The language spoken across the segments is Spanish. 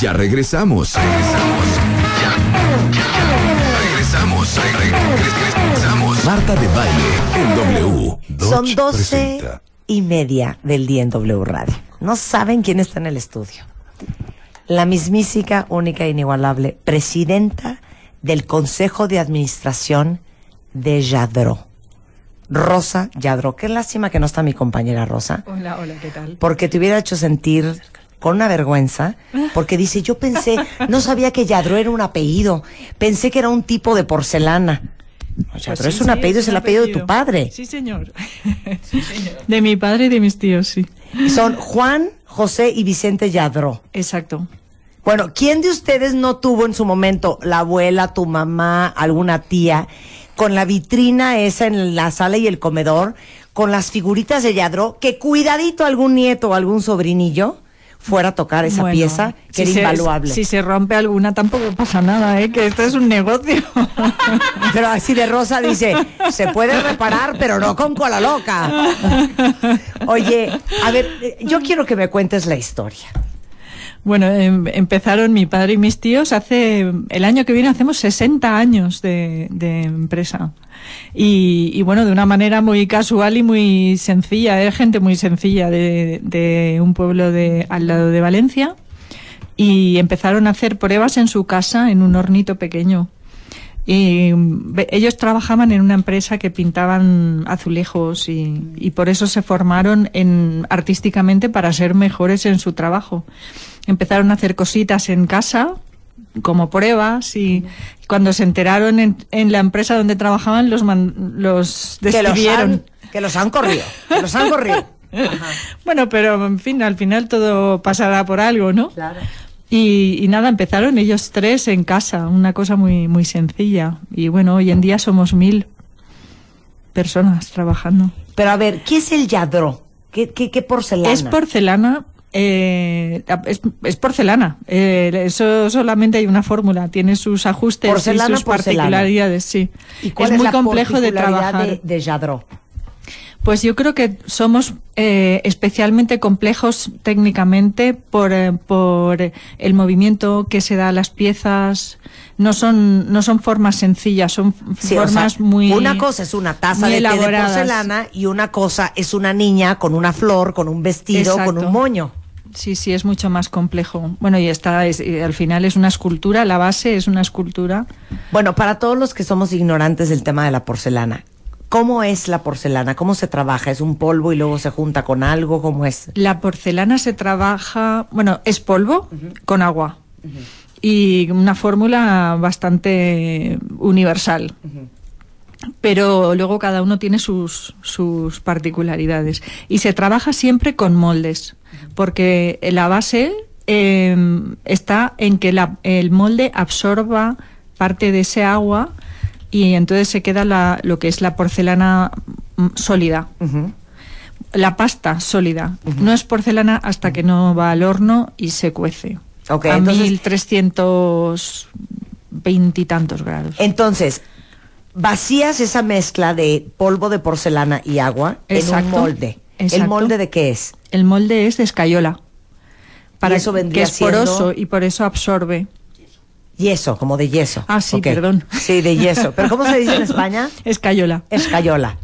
Ya regresamos. Regresamos. Ya, ya, Regresamos. Regresamos. Marta de baile en W. Son Dodge 12 presenta. y media del día en W Radio. No saben quién está en el estudio. La mismísica, única e inigualable presidenta del Consejo de Administración de Yadro. Rosa Yadro. Qué lástima que no está mi compañera Rosa. Hola, hola, ¿qué tal? Porque te hubiera hecho sentir con una vergüenza, porque dice, yo pensé, no sabía que Yadro era un apellido, pensé que era un tipo de porcelana. O sea, Pues pero sí, es un sí, apellido, es el apellido de tu padre. Sí, señor. De mi padre y de mis tíos, sí. Son Juan, José y Vicente Yadro. Exacto. Bueno, ¿quién de ustedes no tuvo en su momento la abuela, tu mamá, alguna tía, con la vitrina esa en la sala y el comedor, con las figuritas de Yadro, que cuidadito algún nieto o algún sobrinillo fuera a tocar esa Bueno, pieza que si era se- invaluable? Si se rompe alguna tampoco pasa nada, ¿eh? Que esto es un negocio. Pero así de Rosa dice, se puede reparar, pero no con cola loca. Oye, a ver, eh, yo quiero que me cuentes la historia. Bueno, em- empezaron mi padre y mis tíos hace, el año que viene hacemos 60 años de, de empresa. Y, y bueno, de una manera muy casual y muy sencilla, es gente muy sencilla de, un pueblo de, al lado de Valencia. Y empezaron a hacer pruebas en su casa, en un hornito pequeño. Y ellos trabajaban en una empresa que pintaban azulejos y, y por eso se formaron en, artísticamente para ser mejores en su trabajo. Empezaron a hacer cositas en casa como pruebas y cuando se enteraron en, en la empresa donde trabajaban los, man- los Que los, despidieron. han, que los han corrido, que los han corrido. Bueno, pero en fin, al final todo pasará por algo, ¿no? Claro. Y, y nada, empezaron ellos tres en casa, una cosa muy, muy sencilla. Y bueno, hoy en día somos mil personas trabajando. Pero a ver, ¿qué es el Yadro? ¿Qué, qué, qué porcelana? Es porcelana, eh, es, es porcelana. Eh, eso solamente hay una fórmula, tiene sus ajustes Porcelana, y sus porcelana. particularidades, sí. ¿Y cuál es es, muy la complejo de trabajar. de, de Yadro? Pues yo creo que somos eh, especialmente complejos técnicamente por, eh, por el movimiento que se da a las piezas. No son, no son formas sencillas, son Sí, o formas sea, muy. una cosa es una taza de té de elaboradas. porcelana y una cosa es una niña con una flor, con un vestido, con un moño. Sí, sí, es mucho más complejo. Bueno, y está, es- y al final es una escultura, la base es una escultura. Bueno, para todos los que somos ignorantes del tema de la porcelana, ¿cómo es la porcelana? ¿Cómo se trabaja? ¿Es un polvo y luego se junta con algo? ¿Cómo es? La porcelana se trabaja, bueno, es polvo con agua. Y una fórmula bastante universal. Pero luego cada uno tiene sus, sus particularidades. Y se trabaja siempre con moldes, porque la base eh, está en que la- el molde absorba parte de ese agua y entonces se queda la- lo que es la porcelana mm, sólida la pasta sólida. No es porcelana hasta que no va al horno y se cuece. A entonces- 1320 y tantos grados. Entonces, vacías esa mezcla de polvo de porcelana y agua en un Exacto, molde. ¿El exacto. molde de qué es? El molde es de escayola. Para eso que vendría es poroso y por eso absorbe. Yeso, como de yeso. Ah, sí, perdón. Sí, de yeso. ¿Pero cómo se dice en España? Escayola. Escayola.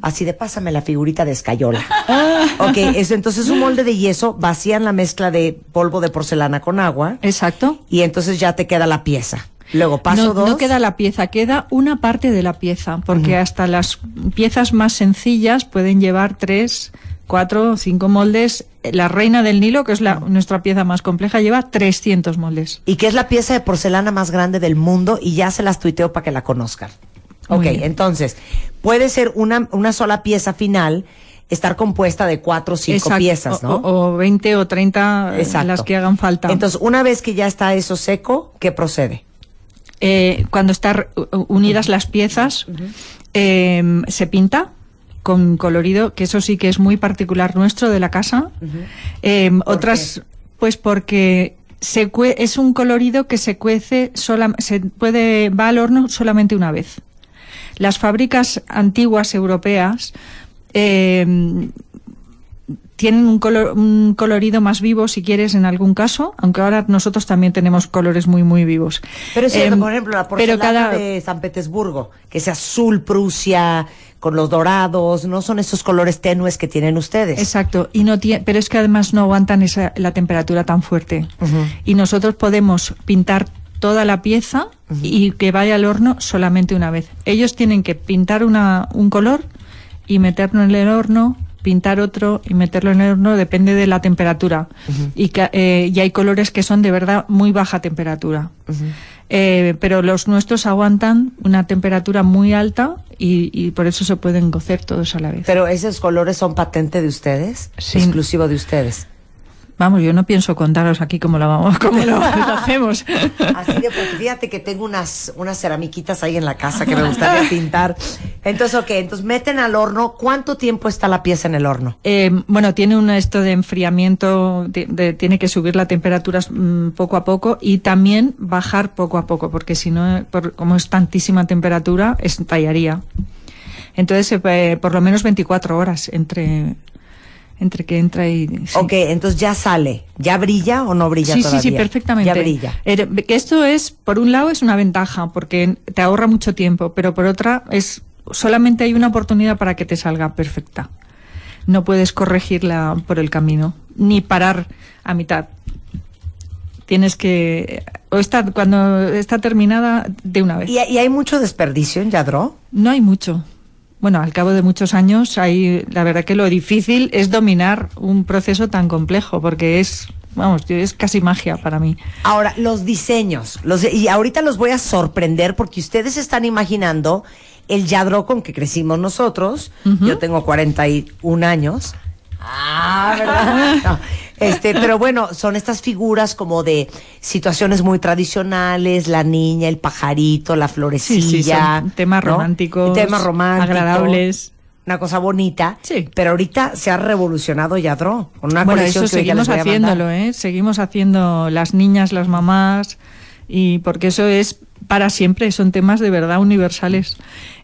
Así de pásame la figurita de escayola. ok, eso, entonces un molde de yeso, vacían la mezcla de polvo de porcelana con agua Exacto. y entonces ya te queda la pieza. Luego paso no, dos. no queda la pieza, queda una parte de la pieza, porque hasta las piezas más sencillas pueden llevar tres, cuatro, cinco moldes. La reina del Nilo, que es la, nuestra pieza más compleja, lleva 300 moldes. Y que es la pieza de porcelana más grande del mundo y ya se las tuiteo para que la conozcan. Muy Ok, bien. entonces, puede ser una, una sola pieza final estar compuesta de cuatro o cinco Exacto, piezas, ¿no? O, 20 o 30 Exacto. las que hagan falta. Entonces, una vez que ya está eso seco, ¿qué procede? Eh, cuando están unidas las piezas, eh, se pinta con colorido, que eso sí que es muy particular nuestro de la casa. Eh, otras, pues porque se cue- es un colorido que se cuece, sola, se puede, va al horno solamente una vez. Las fábricas antiguas europeas eh, tienen un, color, un colorido más vivo, si quieres, en algún caso, aunque ahora nosotros también tenemos colores muy, muy vivos. Pero es cierto, Em, por ejemplo, la pero porcelana cada- de San Petersburgo, que es azul Prusia, con los dorados, no son esos colores tenues que tienen ustedes. Exacto, y no tie- pero es que además no aguantan esa, la temperatura tan fuerte. Y nosotros podemos pintar toda la pieza y que vaya al horno solamente una vez. Ellos tienen que pintar una, un color y meterlo en el horno, pintar otro y meterlo en el horno, depende de la temperatura. y, que, eh, y hay colores que son de verdad muy baja temperatura. Eh, pero los nuestros aguantan una temperatura muy alta y, y por eso se pueden cocer todos a la vez. Pero esos colores son patente de ustedes, Sí. exclusivo de ustedes. Vamos, yo no pienso contaros aquí cómo lo vamos, cómo lo, hacemos. Así de porque fíjate que tengo unas, unas ceramiquitas ahí en la casa que me gustaría pintar. Entonces, ok, entonces meten al horno. ¿Cuánto tiempo está la pieza en el horno? Eh, bueno, tiene un esto de enfriamiento, de- de- tiene que subir la temperatura mm, poco a poco y también bajar poco a poco, porque si no, por- como es tantísima temperatura, estallaría. Entonces, eh, por lo menos 24 horas entre, entre que entra y... sí. Ok, entonces ya sale. ¿Ya brilla o no brilla sí, todavía? Sí, sí, perfectamente. Ya brilla. Eh, esto es, por un lado, es una ventaja porque te ahorra mucho tiempo, pero por otra, es solamente hay una oportunidad para que te salga perfecta. No puedes corregirla por el camino, ni parar a mitad. Tienes que, o está, cuando está terminada, de una vez. ¿Y, y hay mucho desperdicio en Yadro? No hay mucho. Bueno, al cabo de muchos años, hay, la verdad que lo difícil es dominar un proceso tan complejo, porque es, vamos, es casi magia para mí. Ahora, los diseños. Los, y ahorita los voy a sorprender porque ustedes están imaginando el Yadro con que crecimos nosotros. Yo tengo 41 años. Ah, ¿verdad? No, este, pero bueno, son estas figuras como de situaciones muy tradicionales, la niña, el pajarito, la florecilla. Sí, sí, son temas ¿no? románticos, Temas románticos. agradables. Una cosa bonita. Sí. Pero ahorita se ha revolucionado Yadro con una bueno, colección eso que seguimos haciéndolo, ¿eh? Seguimos haciendo las niñas, las mamás, y porque eso es para siempre, son temas de verdad universales.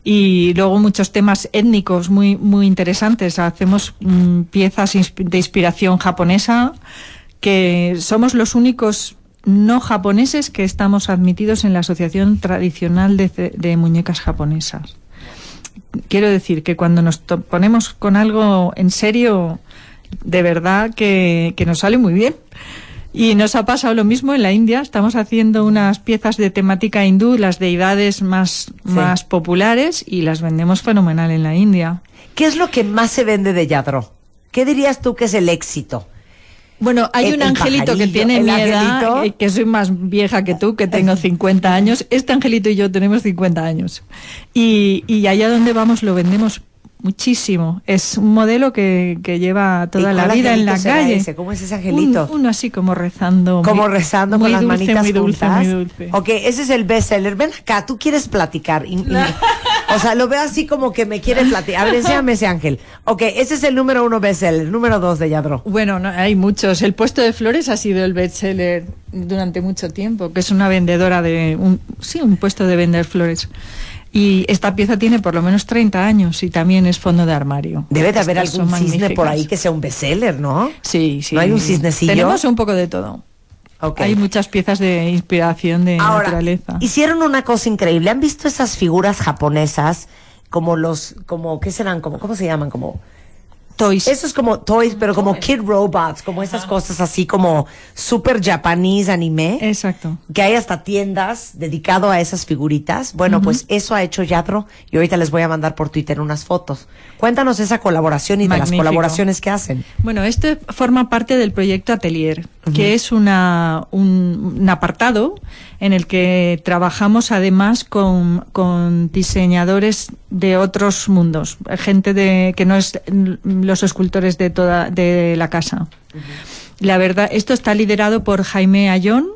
Y luego muchos temas étnicos muy, muy interesantes. Hacemos mm, piezas de inspiración japonesa, que somos los únicos no japoneses que estamos admitidos en la Asociación Tradicional de, de Muñecas Japonesas. Quiero decir que cuando nos ponemos con algo en serio, de verdad que, que nos sale muy bien. Y nos ha pasado lo mismo en la India. Estamos haciendo unas piezas de temática hindú, las deidades más, más populares, y las vendemos fenomenal en la India. ¿Qué es lo que más se vende de Yadro? ¿Qué dirías tú que es el éxito? Bueno, hay El- un el angelito que tiene mi edad, eh, que soy más vieja que tú, que tengo 50 años. Este angelito y yo tenemos 50 años. Y, y allá donde vamos lo vendemos muchísimo. Es un modelo que, que lleva toda ¿Y la vida en la calle. ese? ¿Cómo es ese angelito? Un- uno así como rezando. Como muy- rezando muy con las manitas muy dulce, juntas. muy dulce. Ok, ese es el bestseller. Ven acá, tú quieres platicar. Y- y- o sea, lo veo así como que me quiere platicar. A ver, enséñame ese ángel. Ok, ese es el número uno bestseller, número dos de Yadro. Bueno, no, hay muchos. El puesto de flores ha sido el bestseller durante mucho tiempo, que es una vendedora de un, sí, un puesto de vender flores. Y esta pieza tiene por lo menos 30 años y también es fondo de armario. Debe de haber Estas algún cisne por ahí que sea un bestseller, ¿no? Sí, sí. ¿No hay un cisnecillo? Tenemos un poco de todo. Hay muchas piezas de inspiración de Ahora, naturaleza. hicieron una cosa increíble. ¿Han visto esas figuras japonesas? Como los, como, ¿qué serán? Como, ¿Cómo se llaman? Como, Toys. Eso es como toys, pero como kid robots, como esas cosas así como super japonés anime. Exacto. que hay hasta tiendas dedicado a esas figuritas. Bueno, pues eso ha hecho Yadro y ahorita les voy a mandar por Twitter unas fotos. Cuéntanos esa colaboración y de las colaboraciones que hacen. Bueno, esto forma parte del proyecto Atelier. que es una, un, un apartado en el que trabajamos además con, con diseñadores de otros mundos, gente de, que no es los escultores de toda de la casa. La verdad, esto está liderado por Jaime Ayón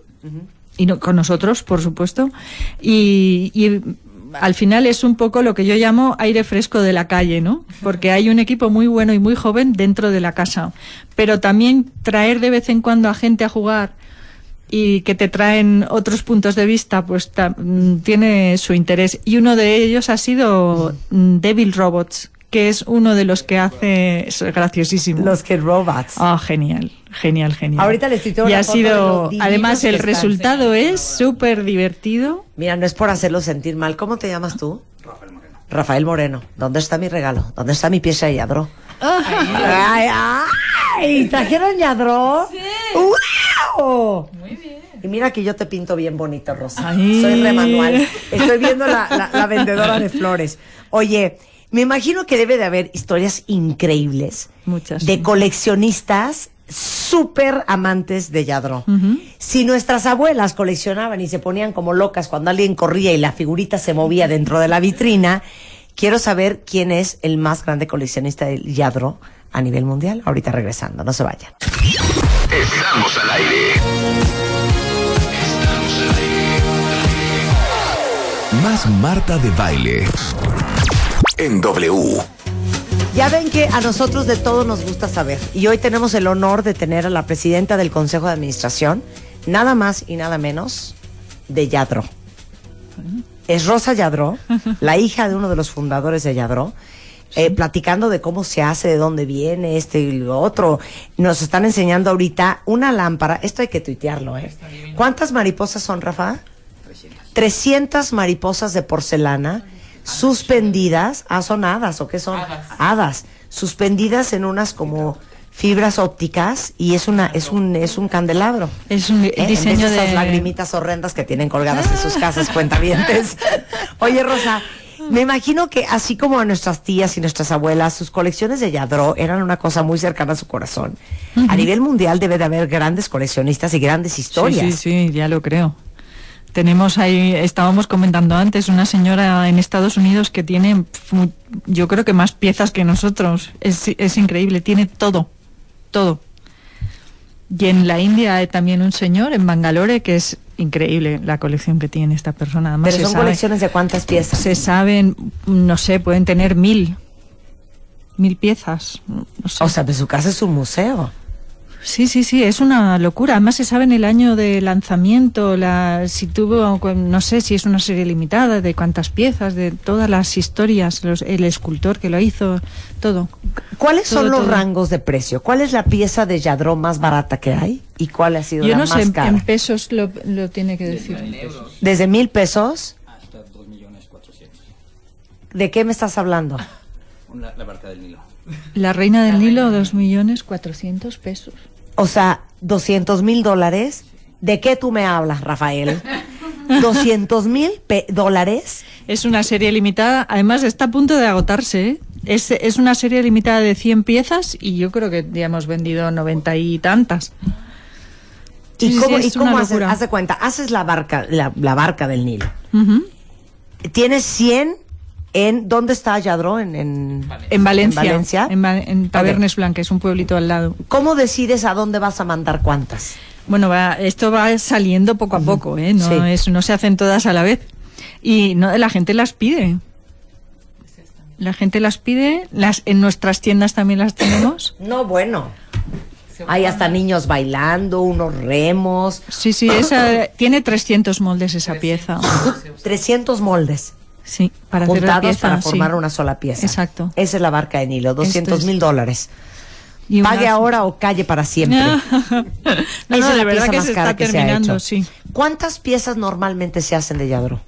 y no- con nosotros, por supuesto, y, y al final es un poco lo que yo llamo aire fresco de la calle, ¿no? Porque hay un equipo muy bueno y muy joven dentro de la casa, pero también traer de vez en cuando a gente a jugar y que te traen otros puntos de vista, pues mm, tiene su interés. Y uno de ellos ha sido mm, Devil Robots, que es uno de los que hace, es graciosísimo. Los que robots. Ah, genial, genial, genial. Ahorita les tuiteo Y una ha sido, además el están. resultado es súper divertido. Mira, no es por hacerlo sentir mal. ¿Cómo te llamas tú? Rafael Moreno. Rafael Moreno. ¿Dónde está mi regalo? ¿Dónde está mi pieza de yadro? Ay, ay, ¿trajeron yadro? Sí. ¡Wow! Muy bien. Y mira que yo te pinto bien bonito, Rosa. Ay. Soy remanual. Estoy viendo la, la- la vendedora de flores. Oye, me imagino que debe de haber historias increíbles. Muchas, De coleccionistas súper amantes de Yadro. Si nuestras abuelas coleccionaban y se ponían como locas cuando alguien corría y la figurita se movía dentro de la vitrina, quiero saber quién es el más grande coleccionista de Yadro a nivel mundial. Ahorita regresando, no se vayan. Estamos al aire. Estamos al aire. Más Marta de baile. En W. Ya ven que a nosotros de todo nos gusta saber. Y hoy tenemos el honor de tener a la presidenta del Consejo de Administración, nada más y nada menos, de Yadro. Es Rosa Yadro, la hija de uno de los fundadores de Yadro, eh, platicando de cómo se hace, de dónde viene este y lo otro. Nos están enseñando ahorita una lámpara. Esto hay que tuitearlo, ¿eh? ¿Cuántas mariposas son, Rafa? 300 mariposas de porcelana suspendidas. Ah, son hadas, ¿o qué son? Hadas. Suspendidas en unas como fibras ópticas y es una es un es un candelabro. Es un ¿Eh? En vez diseño de esas de... lagrimitas horrendas que tienen colgadas en sus casas cuentavientes. Oye, Rosa, me imagino que así como a nuestras tías y nuestras abuelas, sus colecciones de Yadro eran una cosa muy cercana a su corazón. A nivel mundial debe de haber grandes coleccionistas y grandes historias. Sí, sí, sí, ya lo creo. Tenemos ahí, estábamos comentando antes, una señora en Estados Unidos que tiene, yo creo que más piezas que nosotros. Es, es increíble, tiene todo, todo. Y en la India hay también un señor, en Bangalore, que es increíble la colección que tiene esta persona. Además, Pero son sabe- colecciones de cuántas piezas. Se saben, no sé, pueden tener mil, mil piezas. No sé. O sea, pues su casa es un museo. Sí, sí, sí, es una locura. Además se sabe en el año de lanzamiento, la, si tuvo, no sé si es una serie limitada, de cuántas piezas, de todas las historias, los- el escultor que lo hizo, todo. ¿Cuáles son los todo. rangos de precio? ¿Cuál es la pieza de Yadro más barata que hay? ¿Y cuál ha sido Yo la no más sé, en, cara? en pesos lo, lo tiene que decir. ¿Desde mil pesos? ¿De qué me estás hablando? La, la barca del Nilo. La reina del Nilo, dos millones cuatrocientos pesos. O sea, 200 mil dólares. ¿De qué tú me hablas, Rafael? ¿200 mil dólares? Es una serie limitada, además está a punto de agotarse. ¿eh? Es, es una serie limitada de 100 piezas y yo creo que ya hemos vendido 90 y tantas. ¿Y Sí, cómo, y haces? Haz de cuenta, haces la barca, la, la barca del Nilo. Ujú. Tienes 100 en... ¿Dónde está Yadro? En, en, En Valencia. ¿En Valencia? En, en Tabernes Blanques, un pueblito al lado. ¿Cómo decides a dónde vas a mandar cuántas? Bueno, va, esto va saliendo poco a poco, ¿eh? No, Sí. es, no se hacen todas a la vez. Y no, la gente las pide. La gente las pide, las, en nuestras tiendas también las tenemos. No, bueno. Hay hasta niños bailando, unos remos, Sí, sí, esa, tiene 300 moldes esa pieza. 300 moldes Sí, para juntados pieza. para sí. formar una sola pieza. Exacto. Esa es la barca de Nilo, 200 es- mil dólares. Y Pague ahora o calle para siempre. no, Esa no, es la de pieza más cara que se ha hecho. sí. ¿Cuántas piezas normalmente se hacen de Yadro?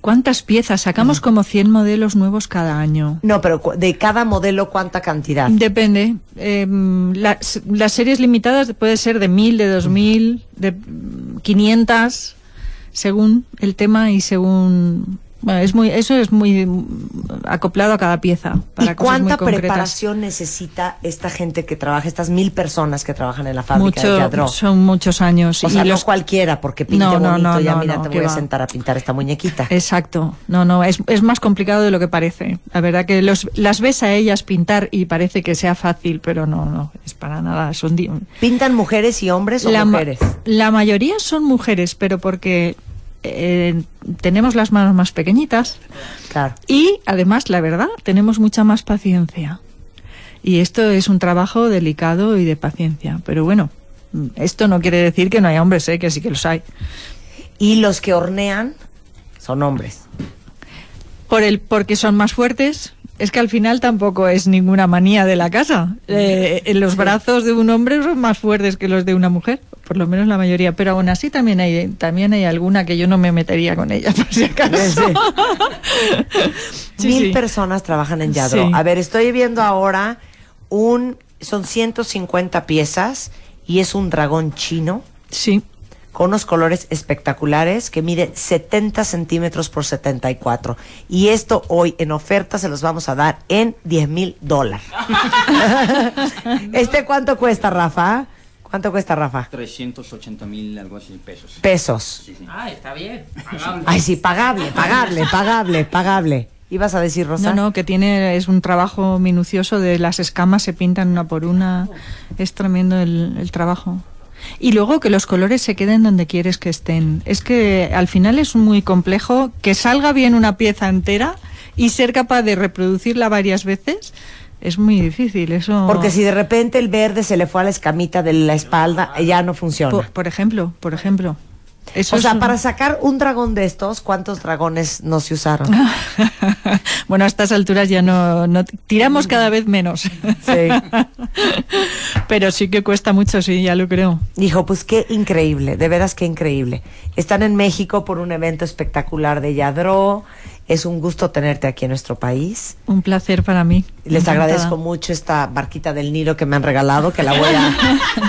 ¿Cuántas piezas? Sacamos como 100 modelos nuevos cada año. No, pero de cada modelo, ¿cuánta cantidad? Depende. Eh, las, las series limitadas puede ser de 1000, de 2000, de mm, 500, según el tema y según Bueno, es muy, eso es muy acoplado a cada pieza. Para ¿Y cuánta preparación necesita esta gente que trabaja, estas mil personas que trabajan en la fábrica de Yadro? son muchos años. O y sea, no cualquiera, porque pinte No, bonito, no, ya no, mira, no, te voy a va. sentar a pintar esta muñequita. Exacto. No, no, es, es más complicado de lo que parece. La verdad que los, las ves a ellas pintar y parece que sea fácil, pero no, no, es para nada. Son ¿Pintan mujeres y hombres o la, ma- mujeres? la mayoría son mujeres, pero porque eh, tenemos las manos más pequeñitas Claro. y además, la verdad, tenemos mucha más paciencia. Y esto es un trabajo delicado y de paciencia. Pero bueno, esto no quiere decir que no haya hombres, ¿eh? que sí que los hay. Y los que hornean son hombres. Por el, porque son más fuertes. Es que al final tampoco es ninguna manía de la casa. Eh, los brazos de un hombre son más fuertes que los de una mujer, por lo menos la mayoría. Pero aún así también hay, también hay alguna que yo no me metería con ella, por si acaso. Sí, Mil sí. personas trabajan en Yadro. Sí. A ver, estoy viendo ahora un... Son 150 piezas y es un dragón chino Sí. con unos colores espectaculares que mide 70 centímetros por 74. Y esto hoy en oferta se los vamos a dar en 10 mil dólares. ¿Este cuánto cuesta, Rafa? ¿Cuánto cuesta, Rafa? 380 mil, algo así, pesos. Pesos. Sí, sí. Ah, está bien. pagable. Ay, sí, pagable, pagable, pagable, pagable. ¿Ibas a decir, Rosa? No, no, que tiene, es un trabajo minucioso de las escamas se pintan una por una. Es tremendo el, el trabajo. Y luego que los colores se queden donde quieres que estén. Es que al final es muy complejo que salga bien una pieza entera y ser capaz de reproducirla varias veces es muy difícil. Eso. Porque si de repente el verde se le fue a la escamita de la espalda, ya no funciona. por, por ejemplo, por ejemplo. Eso o sea, un- para sacar un dragón de estos, ¿cuántos dragones no se usaron? bueno, a estas alturas ya no, no tiramos cada vez menos. Sí. Pero sí que cuesta mucho, sí, ya lo creo. Dijo, pues qué increíble, de veras qué increíble. Están en México por un evento espectacular de Yadro. Es un gusto tenerte aquí en nuestro país. Un placer para mí. Les Encantada. agradezco mucho esta barquita del Nilo que me han regalado, que la voy a,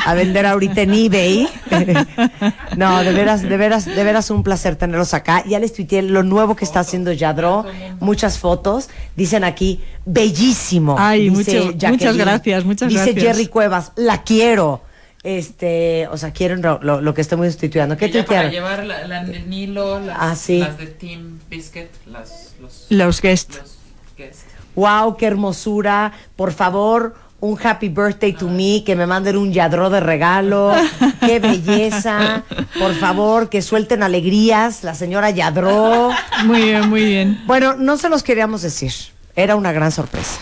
a vender ahorita en eBay. no, de veras, de veras, de veras un placer tenerlos acá. Ya les tuiteé lo nuevo que está haciendo Yadro, muchas fotos. Dicen aquí, bellísimo. Ay, dice mucho- muchas gracias, muchas Dice gracias. Jerry Cuevas, la quiero. Este, o sea, quieren lo, lo- lo que estoy sustituyendo. ¿Qué Ella para llevar la, la de Nilo, las, Ah, sí. las de Team Biscuit, las, los, Los guests. los guests. Wow, qué hermosura. Por favor, un happy birthday to me, que me manden un yadro de regalo. Qué belleza. Por favor, que suelten alegrías, la señora Yadro. Muy bien, muy bien. Bueno, no se los queríamos decir. Era una gran sorpresa.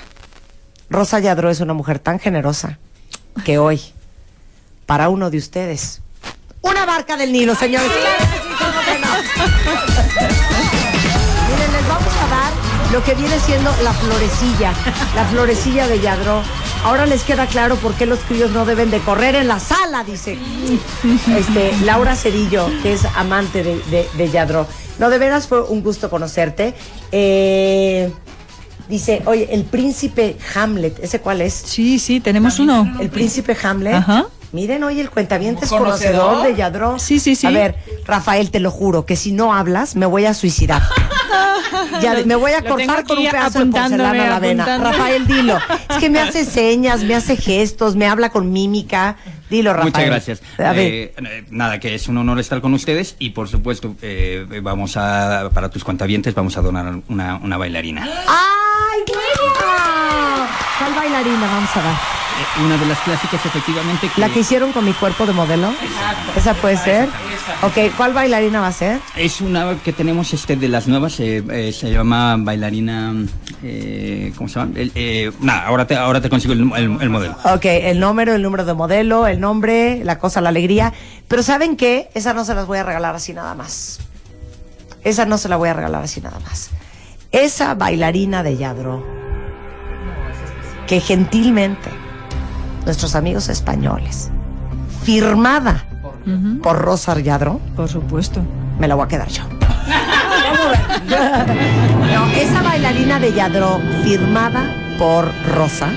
Rosa Yadro es una mujer tan generosa que hoy, para uno de ustedes, una barca del Nilo, señores. Miren, les vamos a dar lo que viene siendo la florecilla, la florecilla de Yadro. Ahora les queda claro por qué los críos no deben de correr en la sala, dice este, Laura Cedillo, que es amante de, de, de Yadro. No, de veras fue un gusto conocerte. Eh, dice, oye, el príncipe Hamlet, ¿ese cuál es? Sí, sí, tenemos uno. El príncipe Hamlet. Ajá. Miren, oye, el cuentaviente es ¿Un conocedor conocedor? de Yadro. Sí, sí, sí. A ver, Rafael, te lo juro, que si no hablas, me voy a suicidar. ya, me voy a Lo cortar con un pedazo de porcelana a la vena. Rafael, dilo. Es que me hace señas, me hace gestos, me habla con mímica. Dilo, Rafael. Muchas gracias. A ver. Eh, nada, que es un honor estar con ustedes y por supuesto eh, vamos a, para tus cuentavientes vamos a donar una, una bailarina. ¡Ay, wow! ¿Cuál bailarina vamos a dar? Eh, una de las clásicas efectivamente que ¿La que hicieron con mi cuerpo de modelo? ¿Esa puede ser? Ok, ¿cuál bailarina va a ser? es una que tenemos este de las nuevas, eh, eh, se llama bailarina, eh, ¿cómo se llama? Nada, ahora te, ahora te consigo el, el- el modelo. Ok, el número, el número de modelo, el nombre, la cosa, la alegría. Pero ¿saben qué? Esa no se las voy a regalar así nada más. Esa no se la voy a regalar así nada más. Esa bailarina de Yadro, que gentilmente nuestros amigos españoles, firmada por Rosa Yadro, Por supuesto. me la voy a quedar yo. No, esa bailarina de Yadro firmada por Rosa,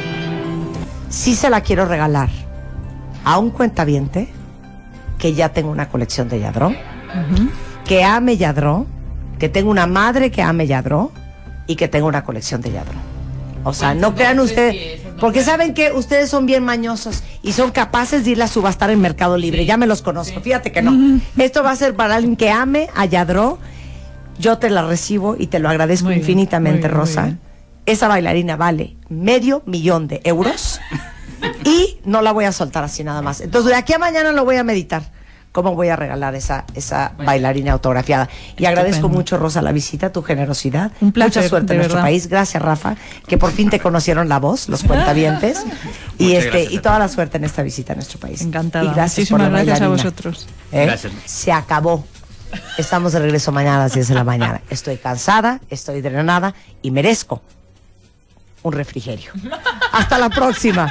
sí se la quiero regalar a un cuentaviente que ya tengo una colección de Yadro, que ame Yadro que tengo una madre que ame Yadro y que tengo una colección de Yadro. O sea, no crean ustedes, porque saben que ustedes son bien mañosos y son capaces de ir a subastar en Mercado Libre. Ya me los conozco, fíjate que no. Esto va a ser para alguien que ame a Yadro. Yo te la recibo y te lo agradezco Muy infinitamente, muy bien, muy Rosa. Esa bailarina vale medio millón de euros y no la voy a soltar así nada más. Entonces, de aquí a mañana lo voy a meditar. ¿Cómo voy a regalar esa, esa bailarina autografiada? Y agradezco mucho, Rosa, la visita, tu generosidad. Un placer, Mucha suerte en nuestro verdad. país. Gracias, Rafa, que por fin te conocieron la voz, los cuentavientes. y Muchas este gracias y toda la suerte en esta visita a nuestro país. Encantada. Y gracias Muchísimas por la gracias a vosotros. ¿Eh? Gracias. Se acabó. Estamos de regreso mañana a las 10 de la mañana. Estoy cansada, estoy drenada y merezco un refrigerio. Hasta la próxima.